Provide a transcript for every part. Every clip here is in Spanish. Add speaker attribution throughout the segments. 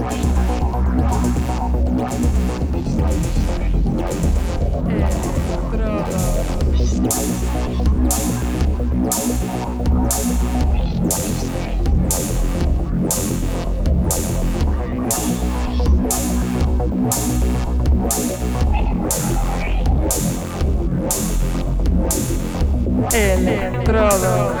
Speaker 1: Estrada. Electrodos.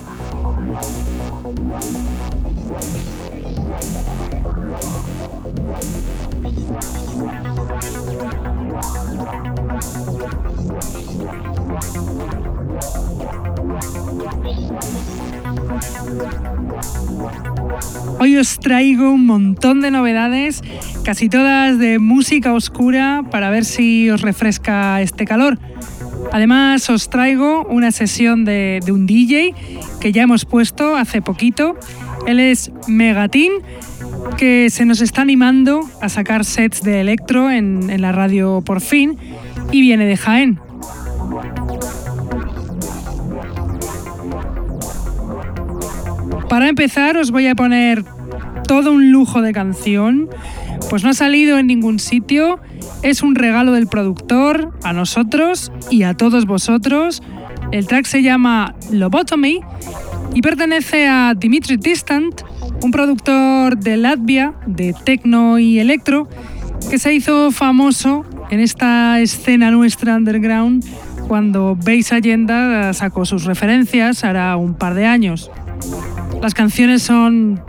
Speaker 1: Hoy os traigo un montón de novedades, casi todas de música oscura, para ver si os refresca este calor. Además os traigo una sesión de, un DJ que ya hemos puesto hace poquito. Él es Megatin, que se nos está animando a sacar sets de electro en la radio por fin y viene de Jaén. Para empezar os voy a poner todo un lujo de canción, pues no ha salido en ningún sitio, es un regalo del productor a nosotros y a todos vosotros. El track se llama Lobotomy y pertenece a Dimitri Distant, un productor de Latvia de techno y electro que se hizo famoso en esta escena nuestra underground cuando Base Agenda sacó sus referencias hará un par de años. Las canciones son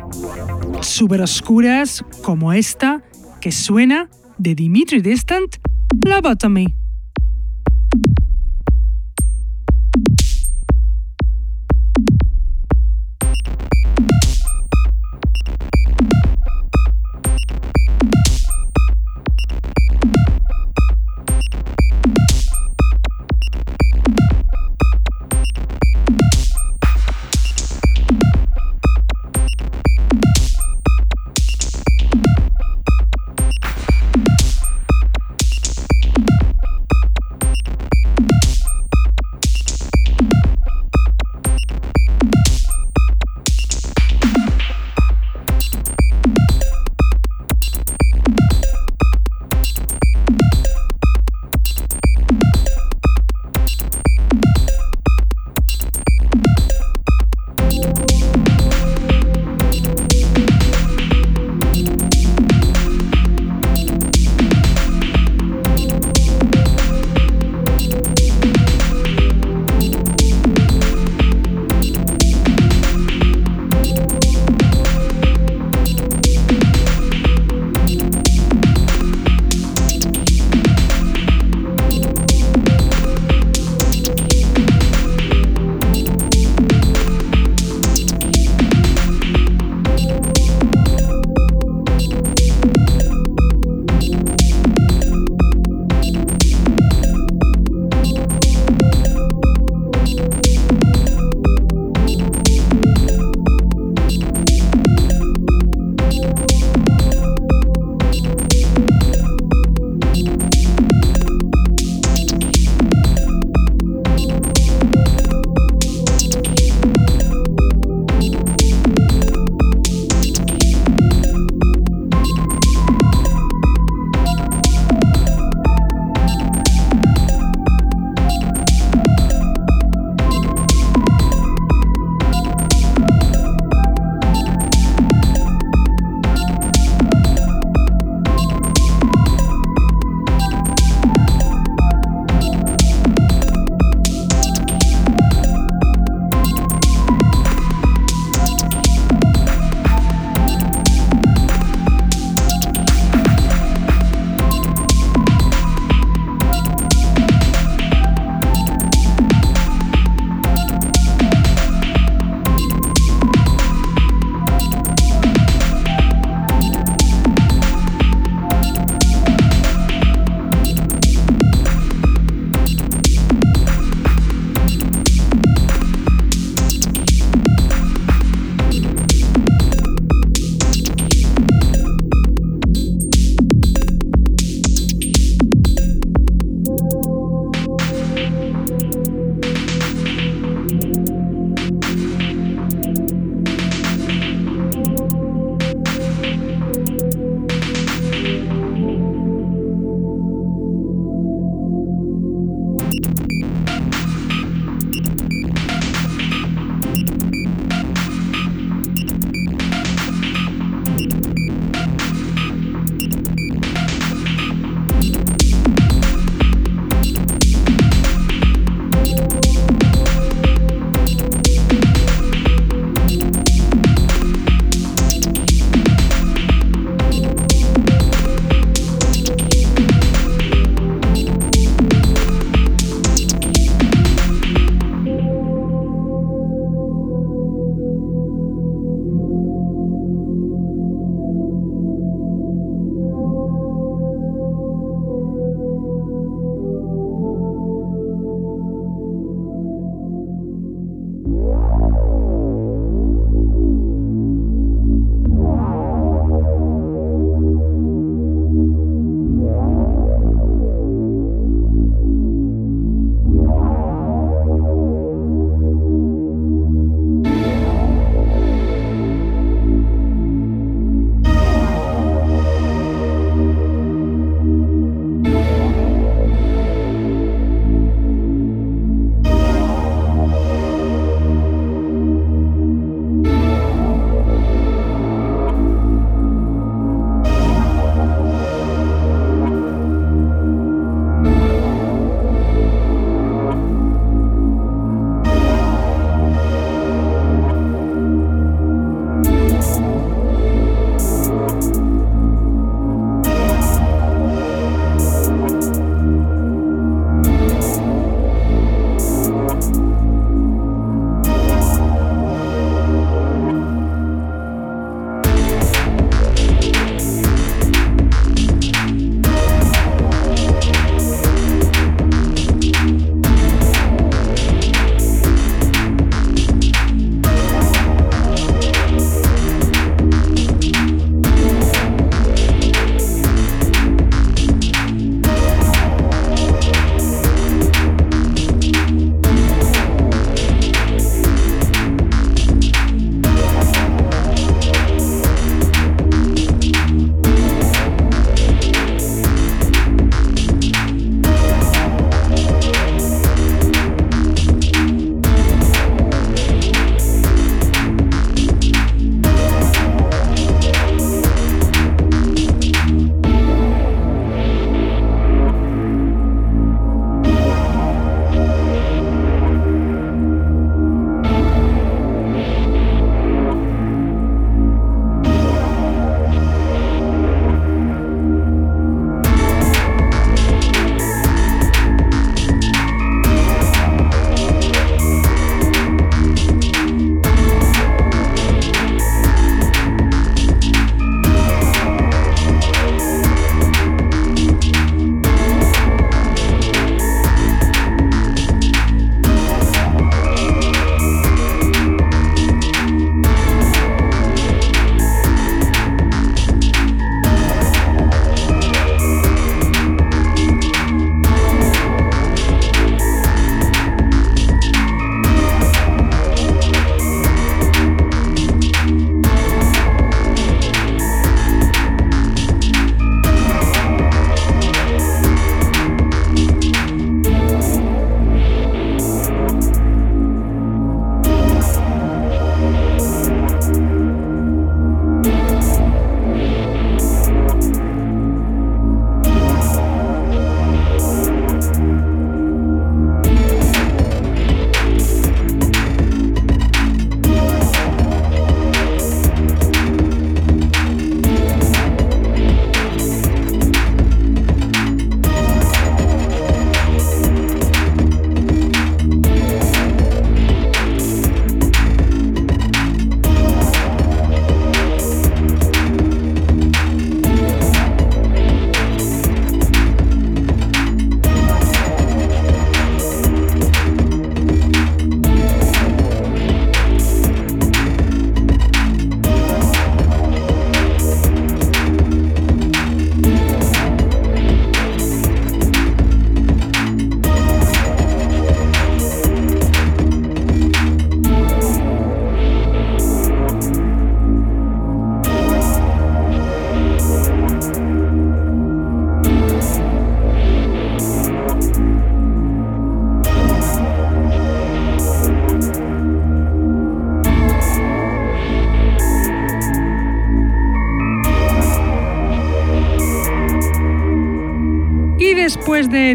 Speaker 1: súper oscuras como esta que suena de Dimitri Distant, Lobotomy.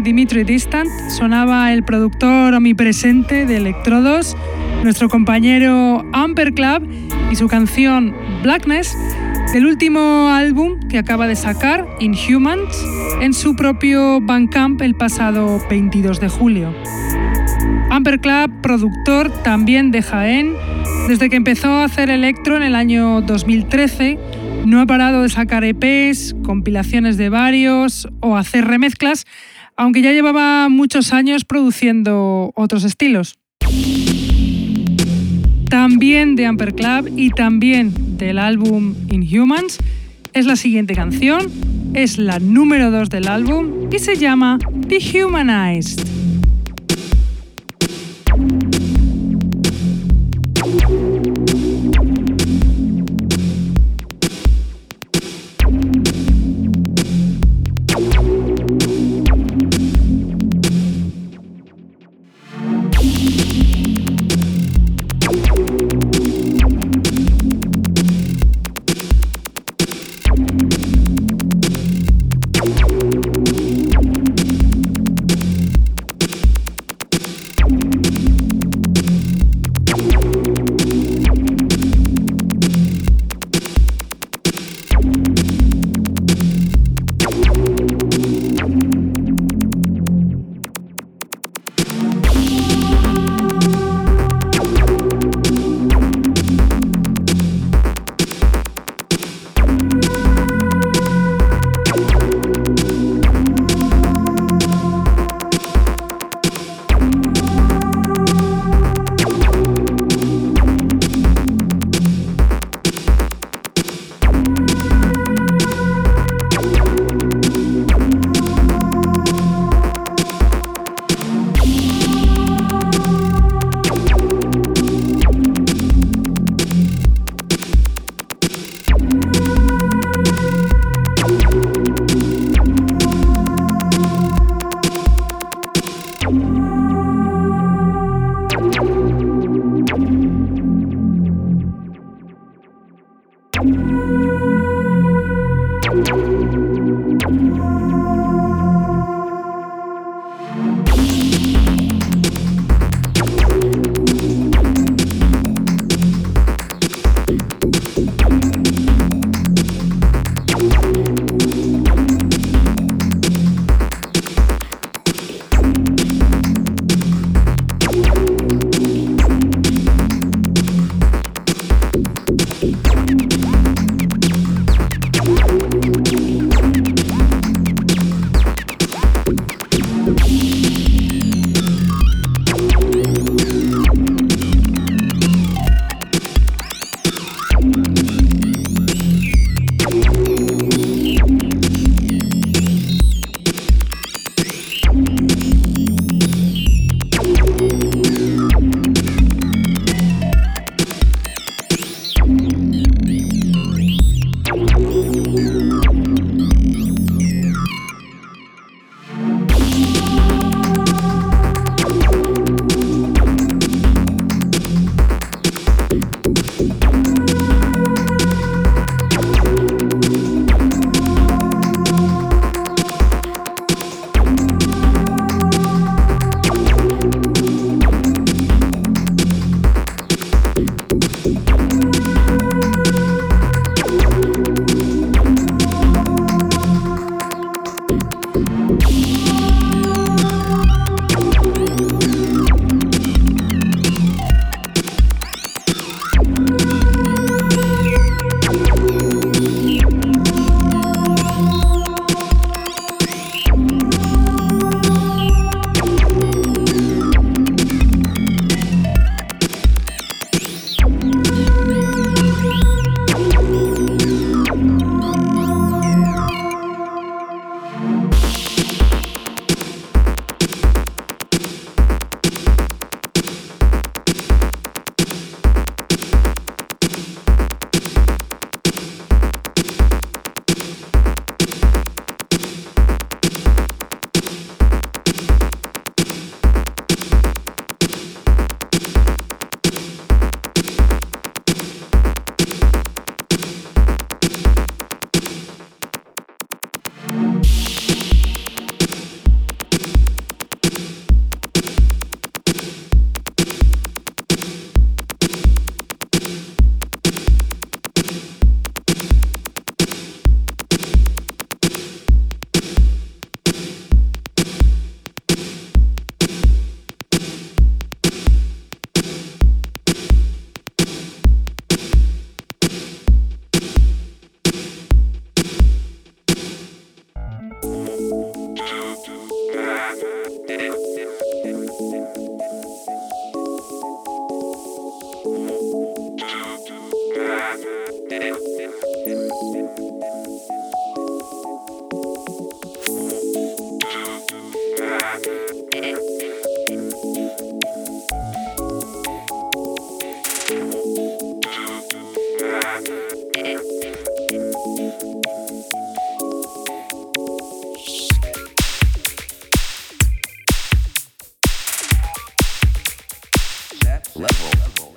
Speaker 1: Dimitri Distant sonaba el productor omnipresente de Electrodos, nuestro compañero Amper Club y su canción Blackness del último álbum que acaba de sacar, Inhumans, en su propio Bandcamp el pasado 22 de julio. Amper Club, productor también de Jaén, desde que empezó a hacer electro en el año 2013, no ha parado de sacar EPs, compilaciones de varios o hacer remezclas, aunque ya llevaba muchos años produciendo otros estilos. También de Amper Club y también del álbum Inhumans es la siguiente canción, es la número 2 del álbum y se llama Dehumanized. level. level.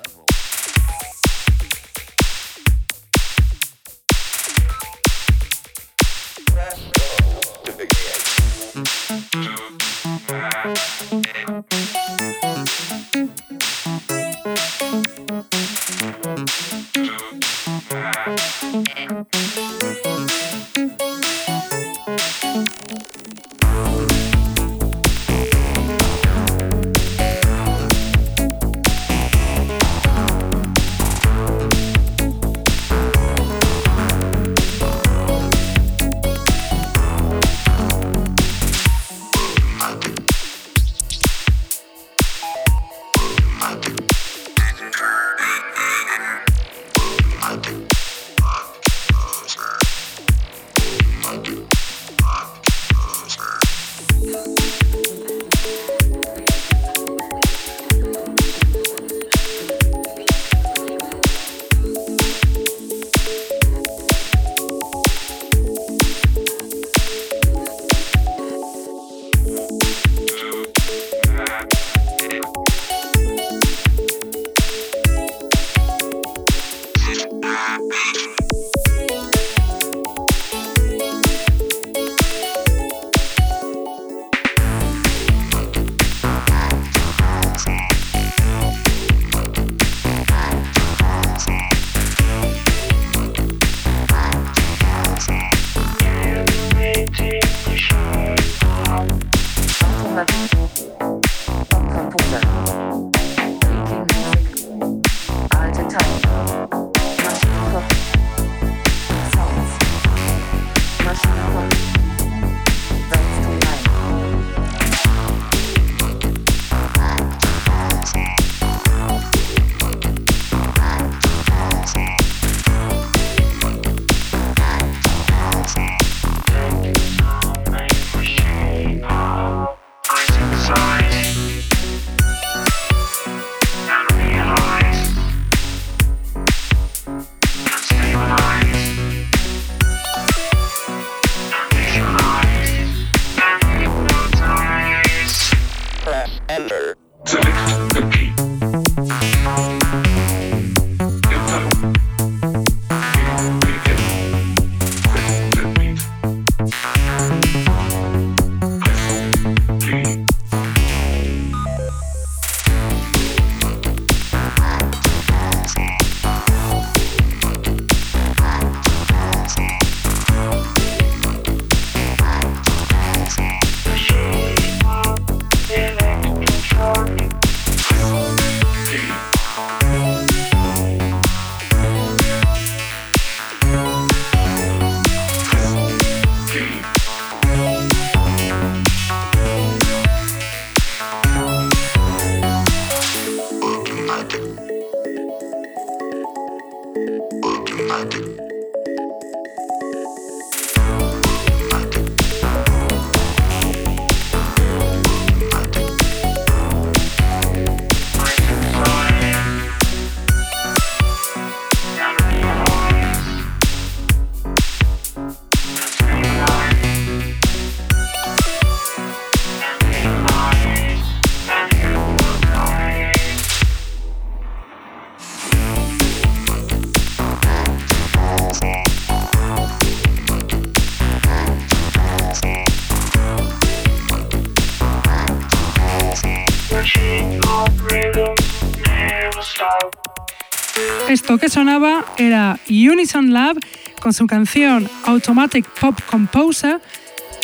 Speaker 1: Esto que sonaba era Unison Lab con su canción Automatic Pop Composer,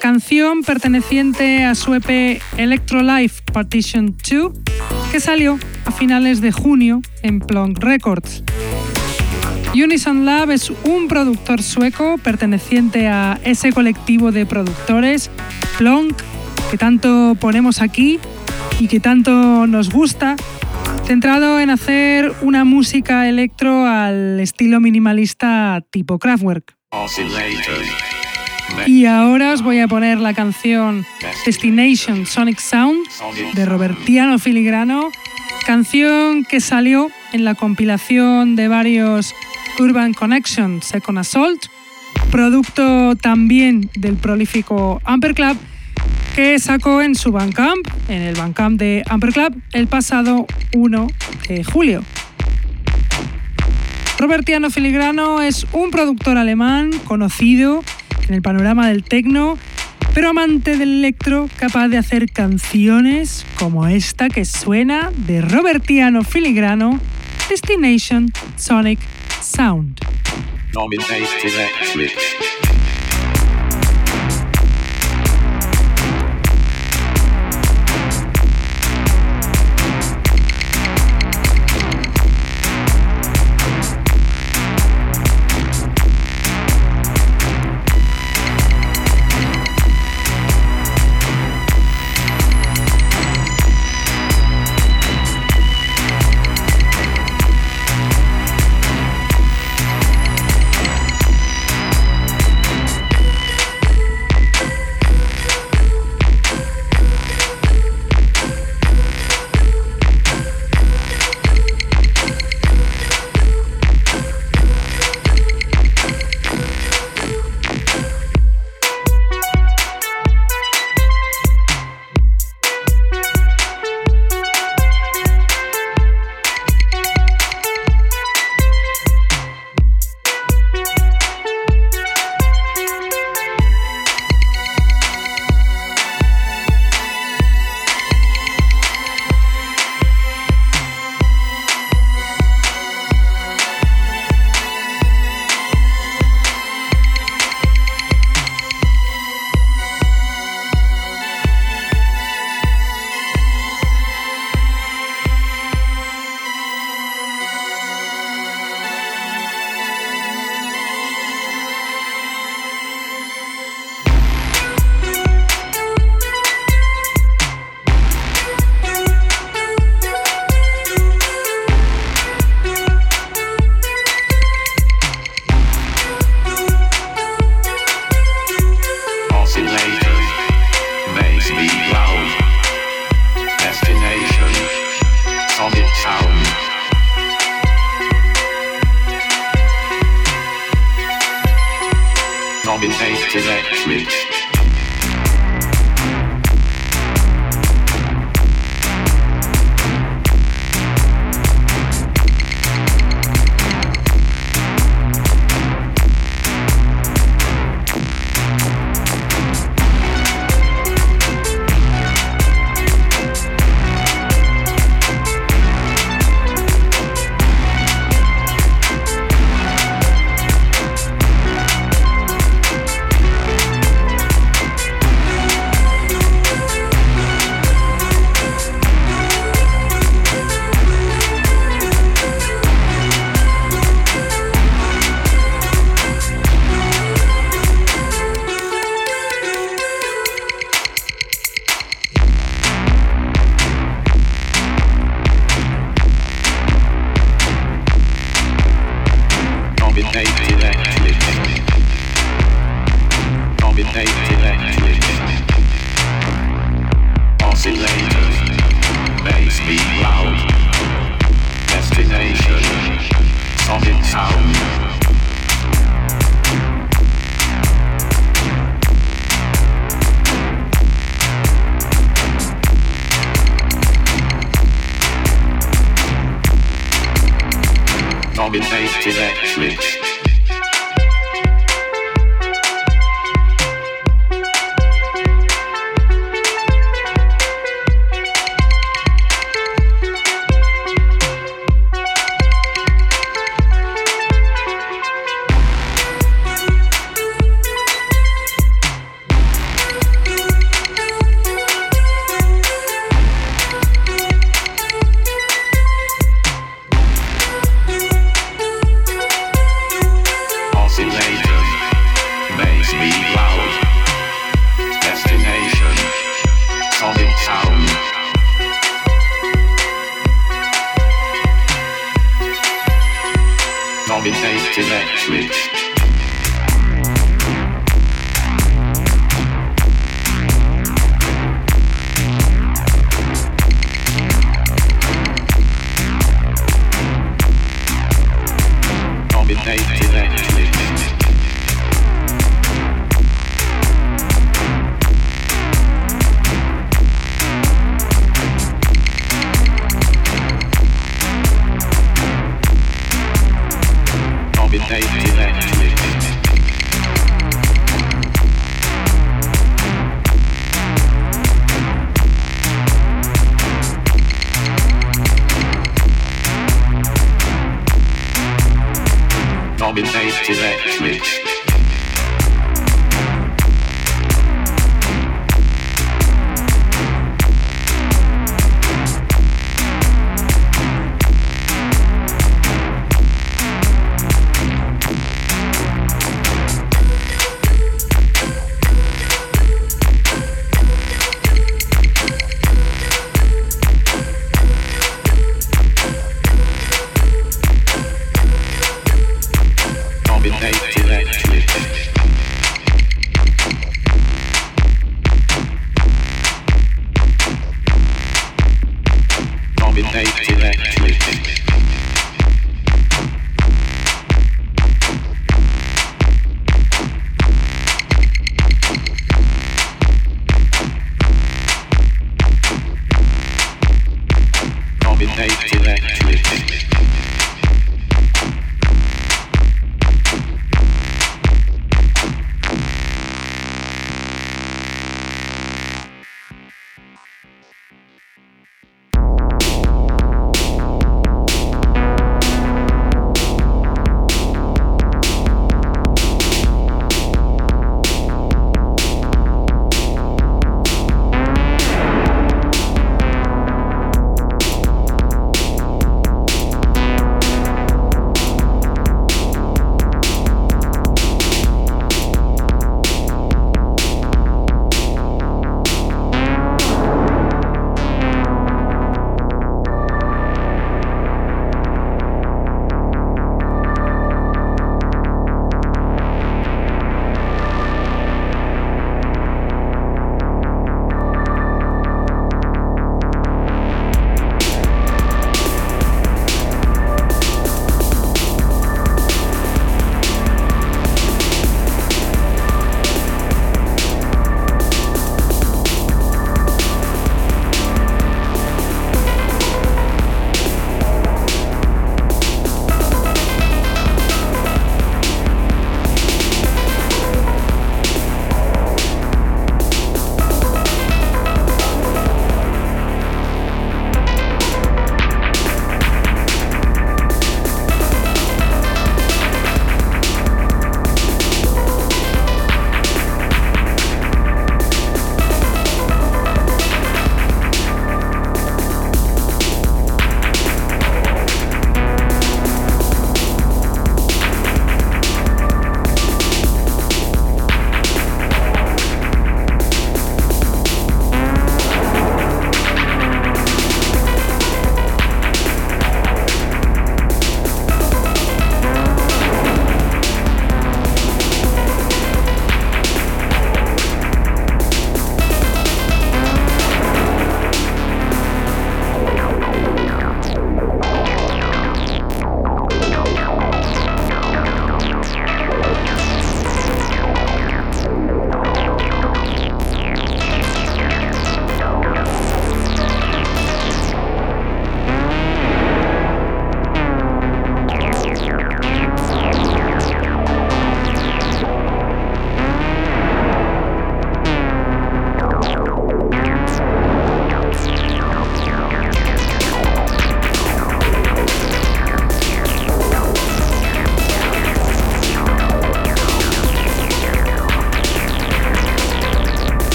Speaker 1: canción perteneciente a su EP Electro Life Partition 2, que salió a finales de junio en Plonk Records. Unison Lab es un productor sueco perteneciente a ese colectivo de productores, Plonk, que tanto ponemos aquí y que tanto nos gusta centrado en hacer una música electro al estilo minimalista tipo Kraftwerk. Y ahora os voy a poner la canción Destination Sonic Sound de Robertiano Filigrano, canción que salió en la compilación de varios Urban Connection Second Assault, producto también del prolífico Amper Club que sacó en su Bandcamp, en el Bandcamp de Amper Club, el pasado 1 de julio. Robertiano Filigrano es un productor alemán conocido en el panorama del techno, pero amante del electro, capaz de hacer canciones como esta que suena de Robertiano Filigrano, Destination Sonic Sound.
Speaker 2: Electric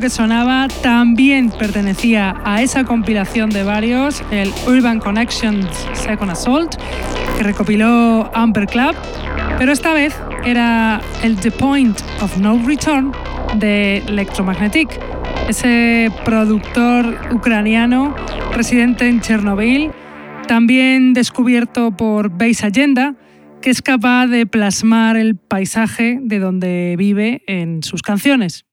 Speaker 1: que sonaba también pertenecía a esa compilación de varios, el Urban Connections Second Assault, que recopiló Amber Club, pero esta vez era el The Point of No Return de Electromagnetic, ese productor ucraniano residente en Chernobyl, también descubierto por Base Agenda, que es capaz de plasmar el paisaje de donde vive en sus canciones.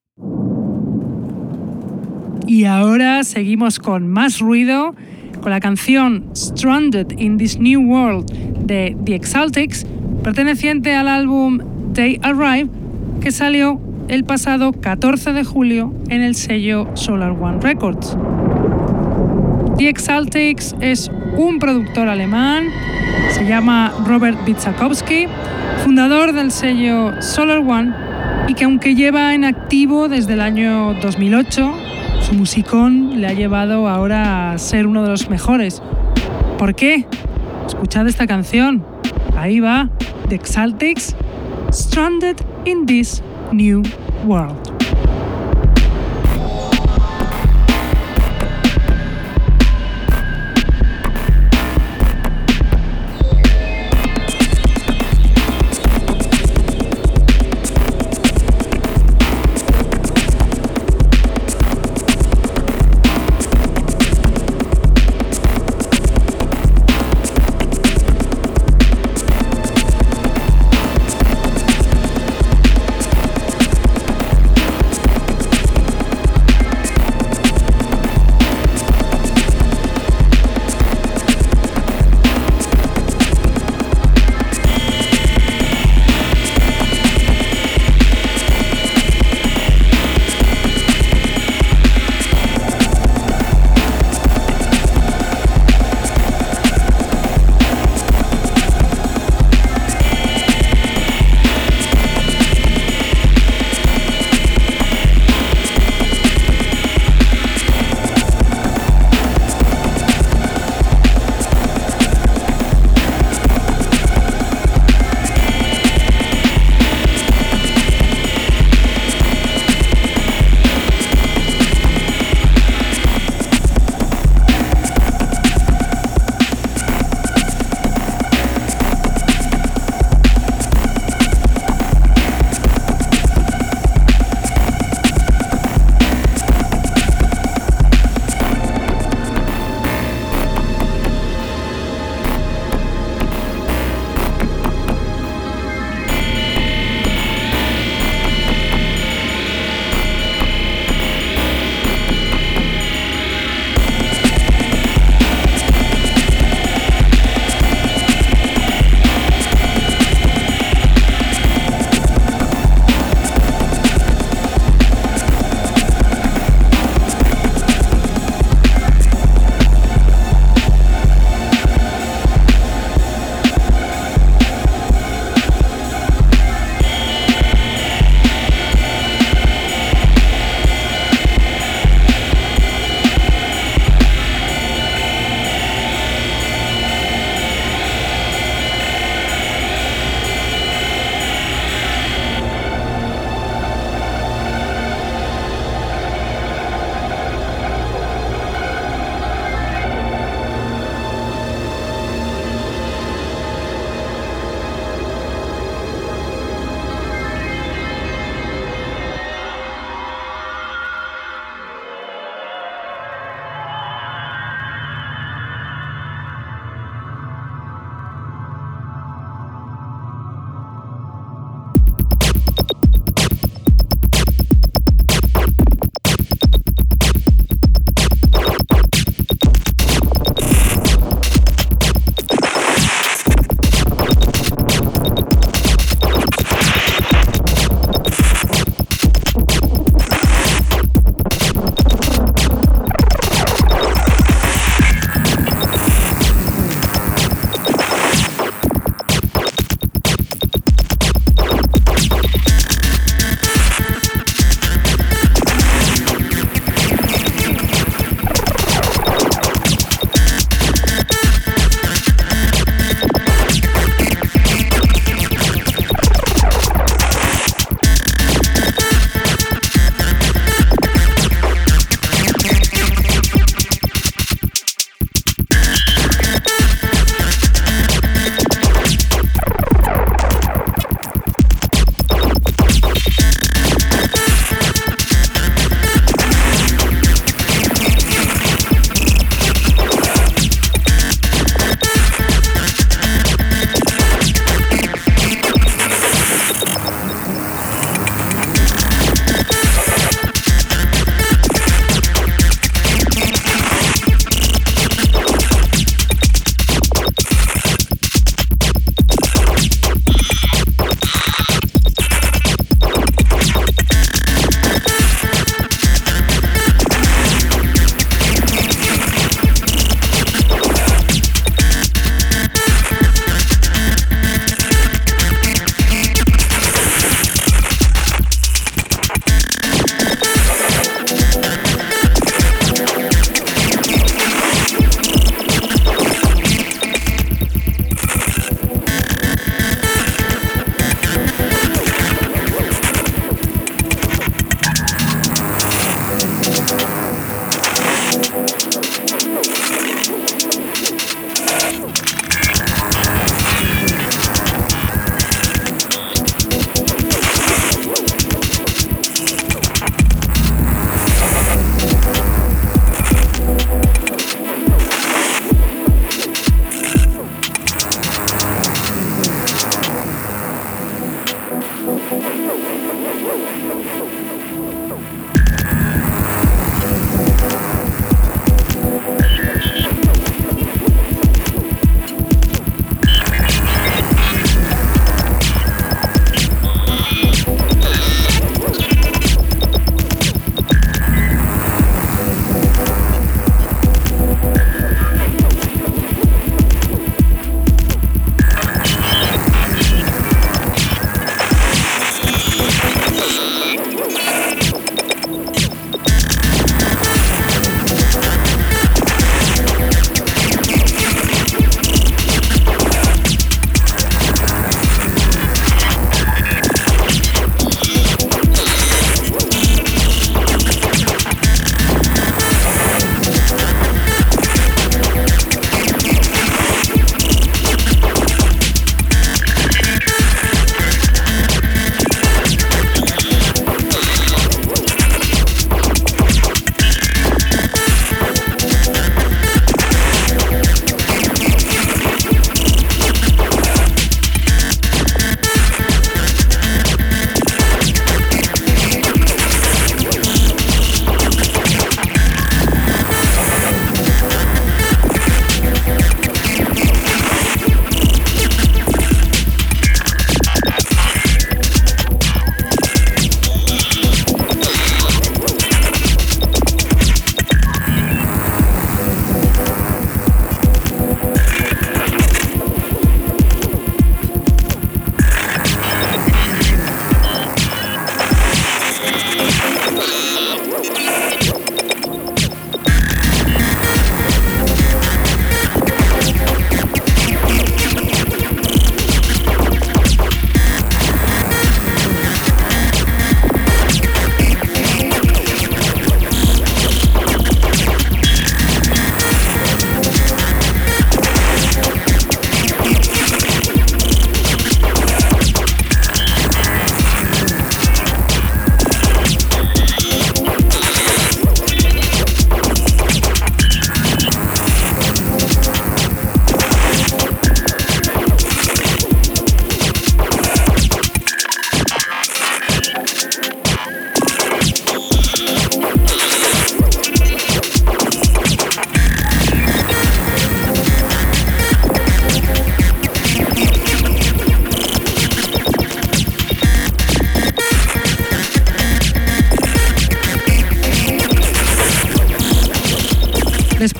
Speaker 1: Y ahora seguimos con más ruido, con la canción Stranded in This New World de The Exaltics, perteneciente al álbum They Arrive, que salió el pasado 14 de julio en el sello Solar One Records. The Exaltics es un productor alemán, se llama Robert Witzakowski, fundador del sello Solar One y que aunque lleva en activo desde el año 2008, su musicón le ha llevado ahora a ser uno de los mejores. ¿Por qué? Escuchad esta canción. Ahí va, The Exaltics, Stranded in This New World.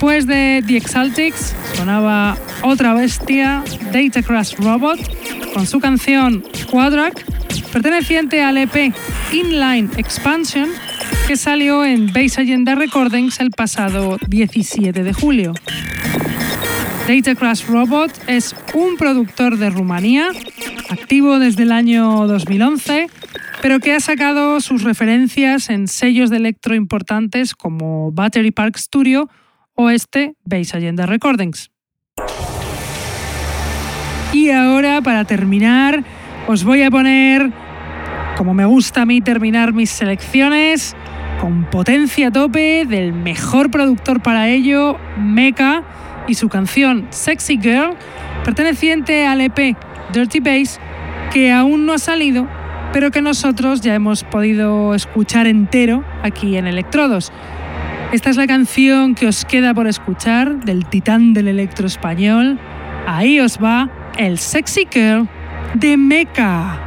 Speaker 1: Después de The Exaltics sonaba otra bestia, Data Robot, con su canción Quadrack, perteneciente al EP Inline Expansion, que salió en Base Agenda Recordings el pasado 17 de julio. Data Crash Robot es un productor de Rumanía, activo desde el año 2011, pero que ha sacado sus referencias en sellos de electro importantes como Battery Park Studio o este Base Agenda Recordings. Y ahora, para terminar, os voy a poner, como me gusta a mí terminar mis selecciones, con potencia tope del mejor productor para ello, Mecha, y su canción Sexy Girl, perteneciente al EP Dirty Bass, que aún no ha salido, pero que nosotros ya hemos podido escuchar entero aquí en Electrodos. Esta es la canción que os queda por escuchar del titán del electro español. Ahí os va el Sexy Girl de Mecha.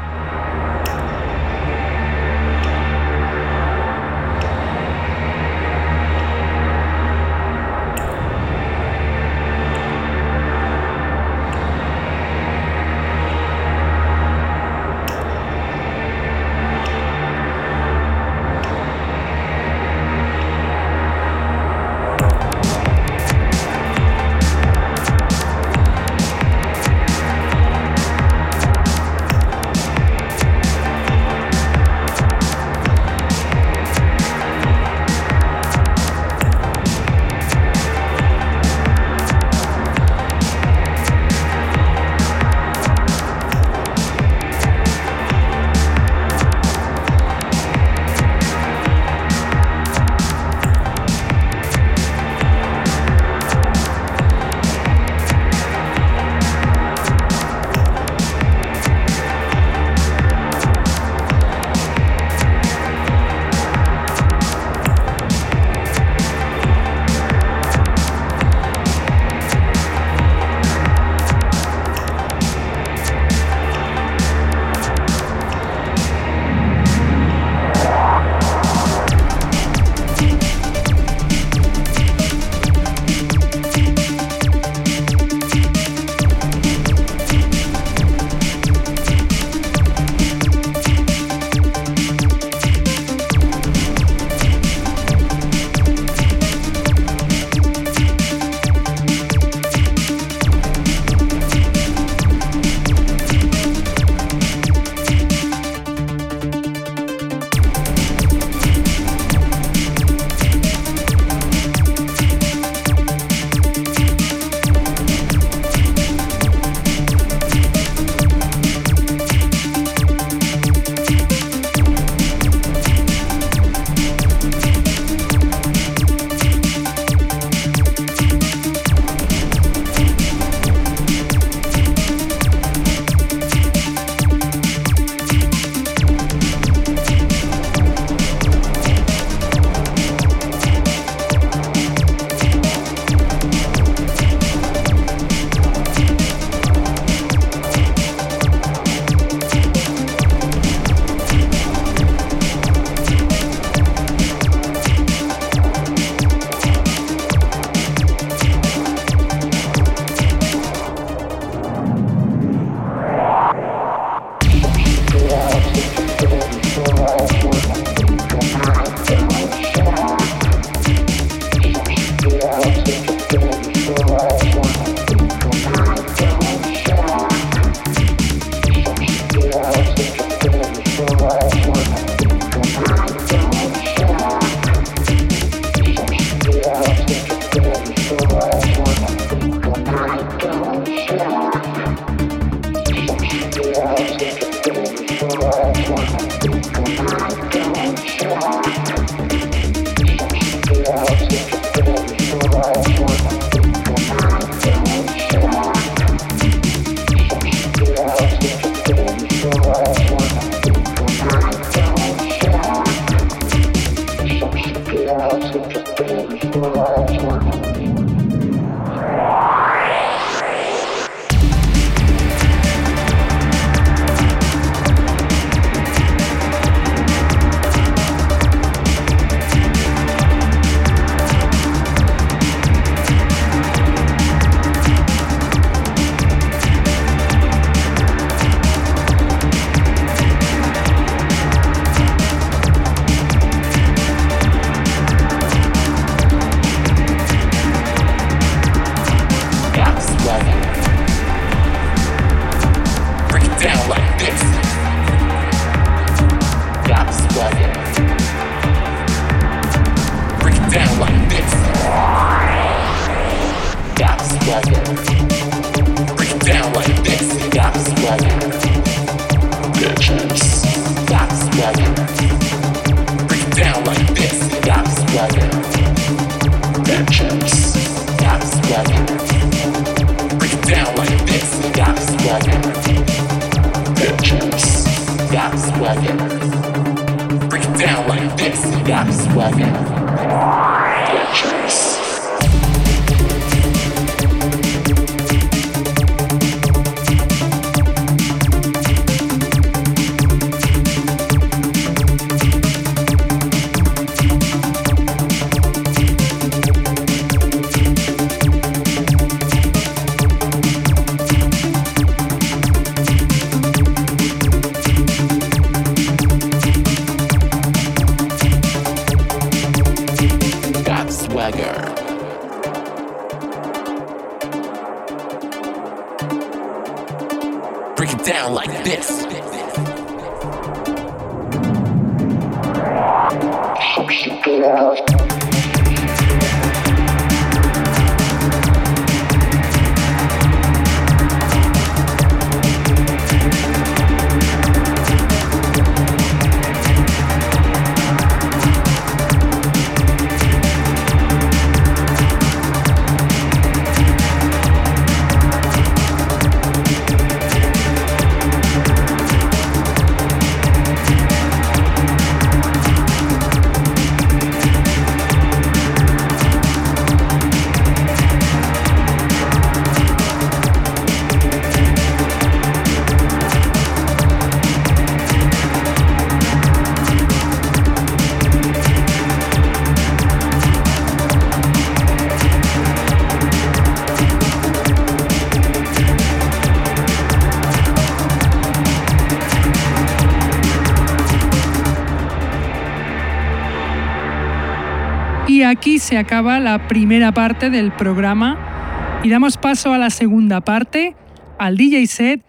Speaker 1: Se acaba la primera parte del programa y damos paso a la segunda parte, al DJ set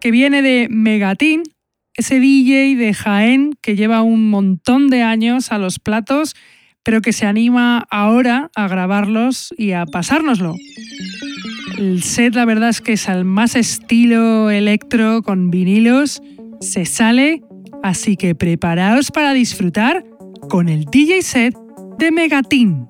Speaker 1: que viene de Megatin, ese DJ de Jaén que lleva un montón de años a los platos, pero que se anima ahora a grabarlos y a pasárnoslo. El set la verdad es que es al más estilo electro con vinilos, se sale, así que preparaos para disfrutar con el DJ set de Megatín.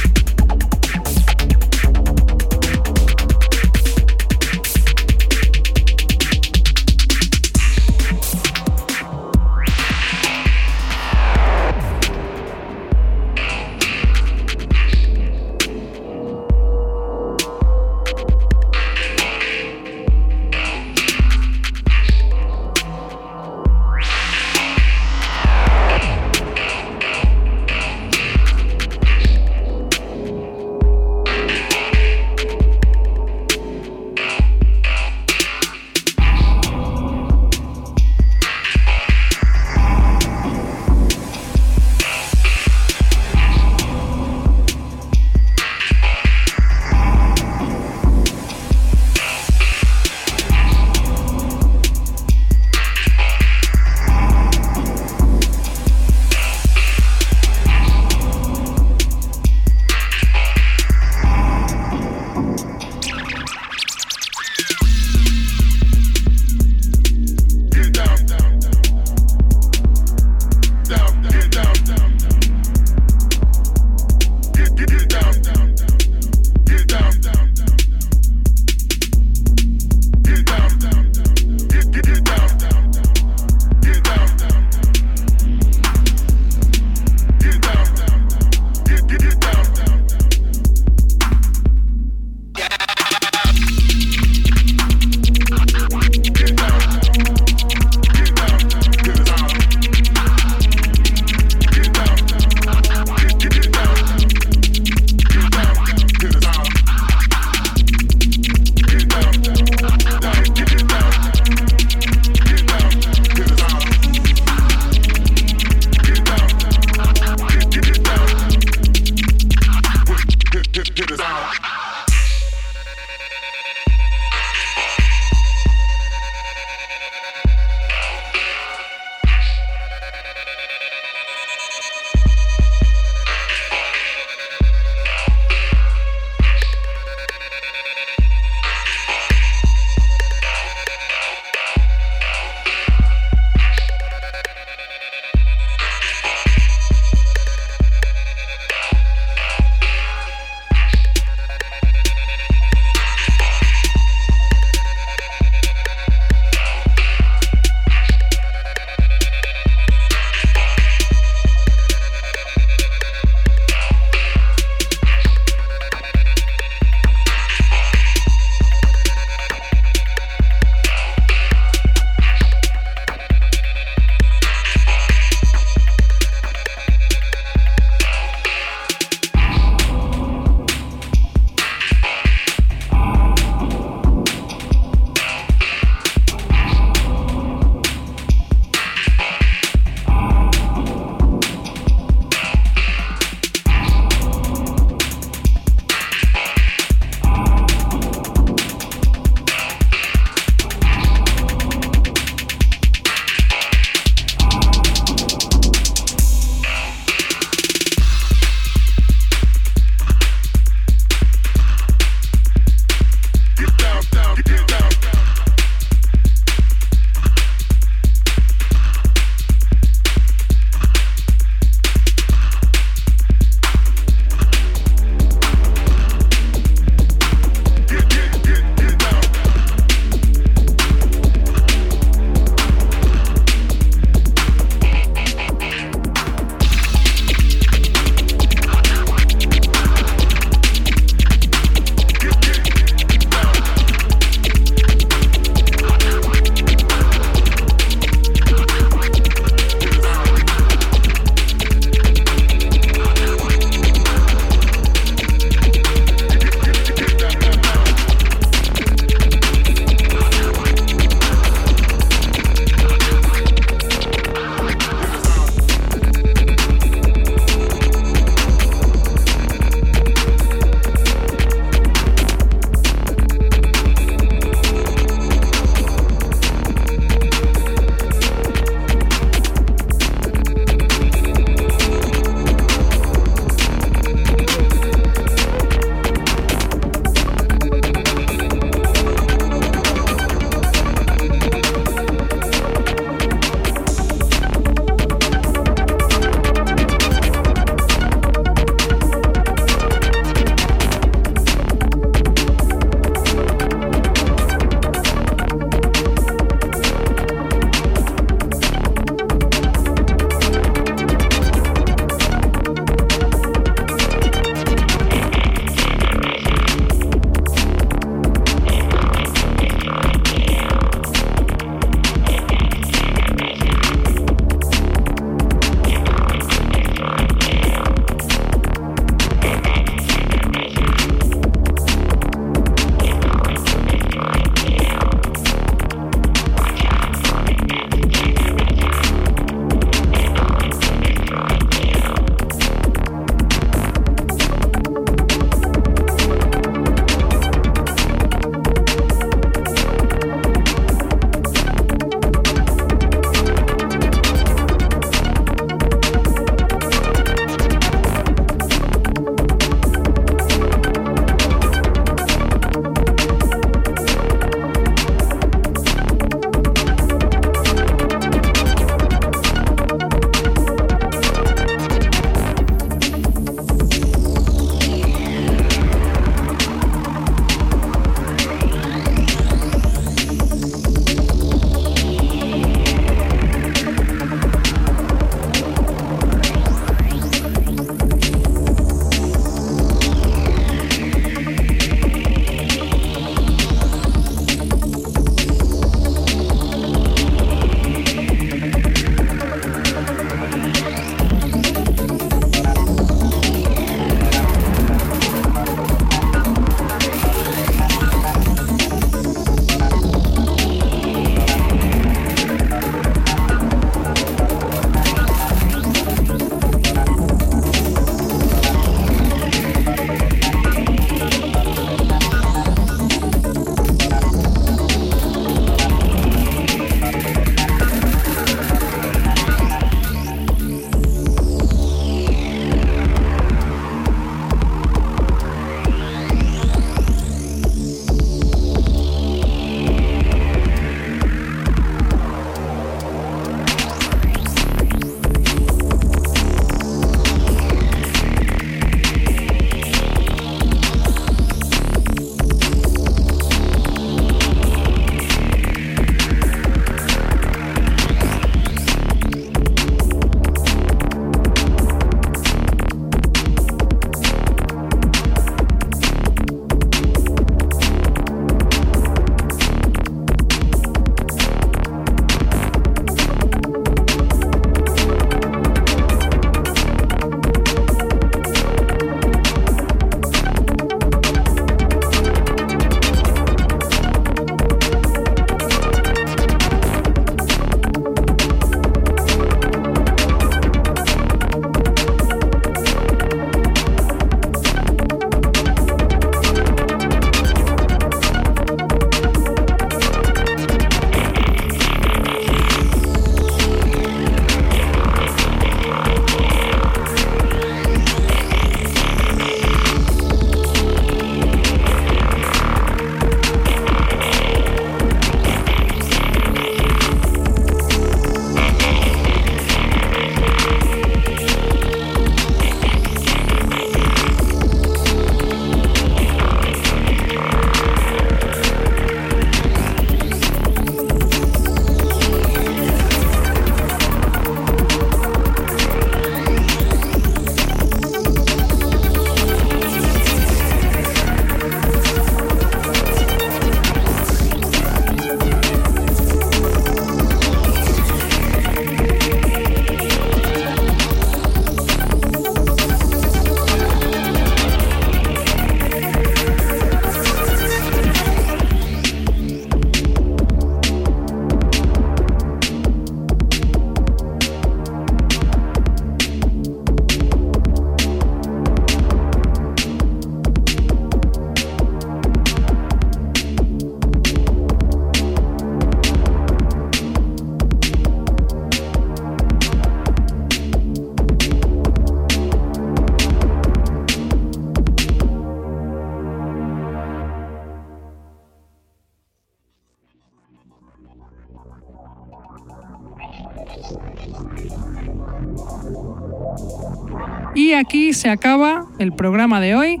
Speaker 1: Se acaba el programa de hoy.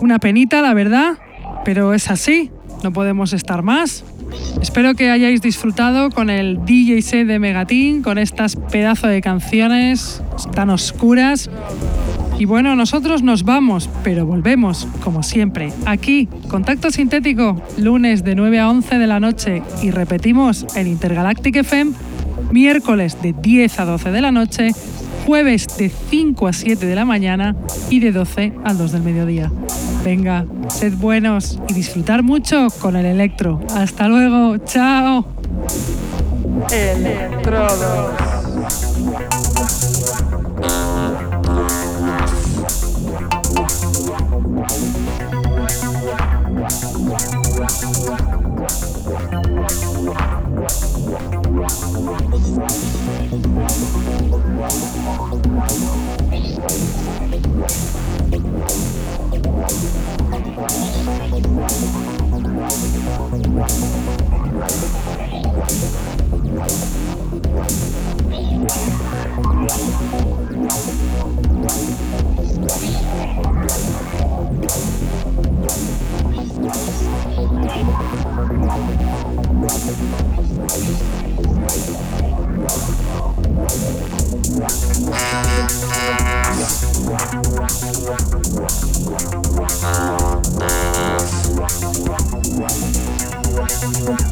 Speaker 1: Una penita, la verdad, pero es así, no podemos estar más. Espero que hayáis disfrutado con el DJ set de Megatin, con estas pedazos de canciones tan oscuras. Y bueno, nosotros nos vamos, pero volvemos, como siempre, aquí, Contacto Sintético, lunes de 9 a 11 de la noche y repetimos en Intergalactic FM, miércoles de 10 a 12 de la noche, jueves de 5 a 7 de la mañana y de 12 al 2 del mediodía. Venga, sed buenos y disfrutar mucho con el electro. Hasta luego, chao.
Speaker 3: Electrodos.
Speaker 4: Thank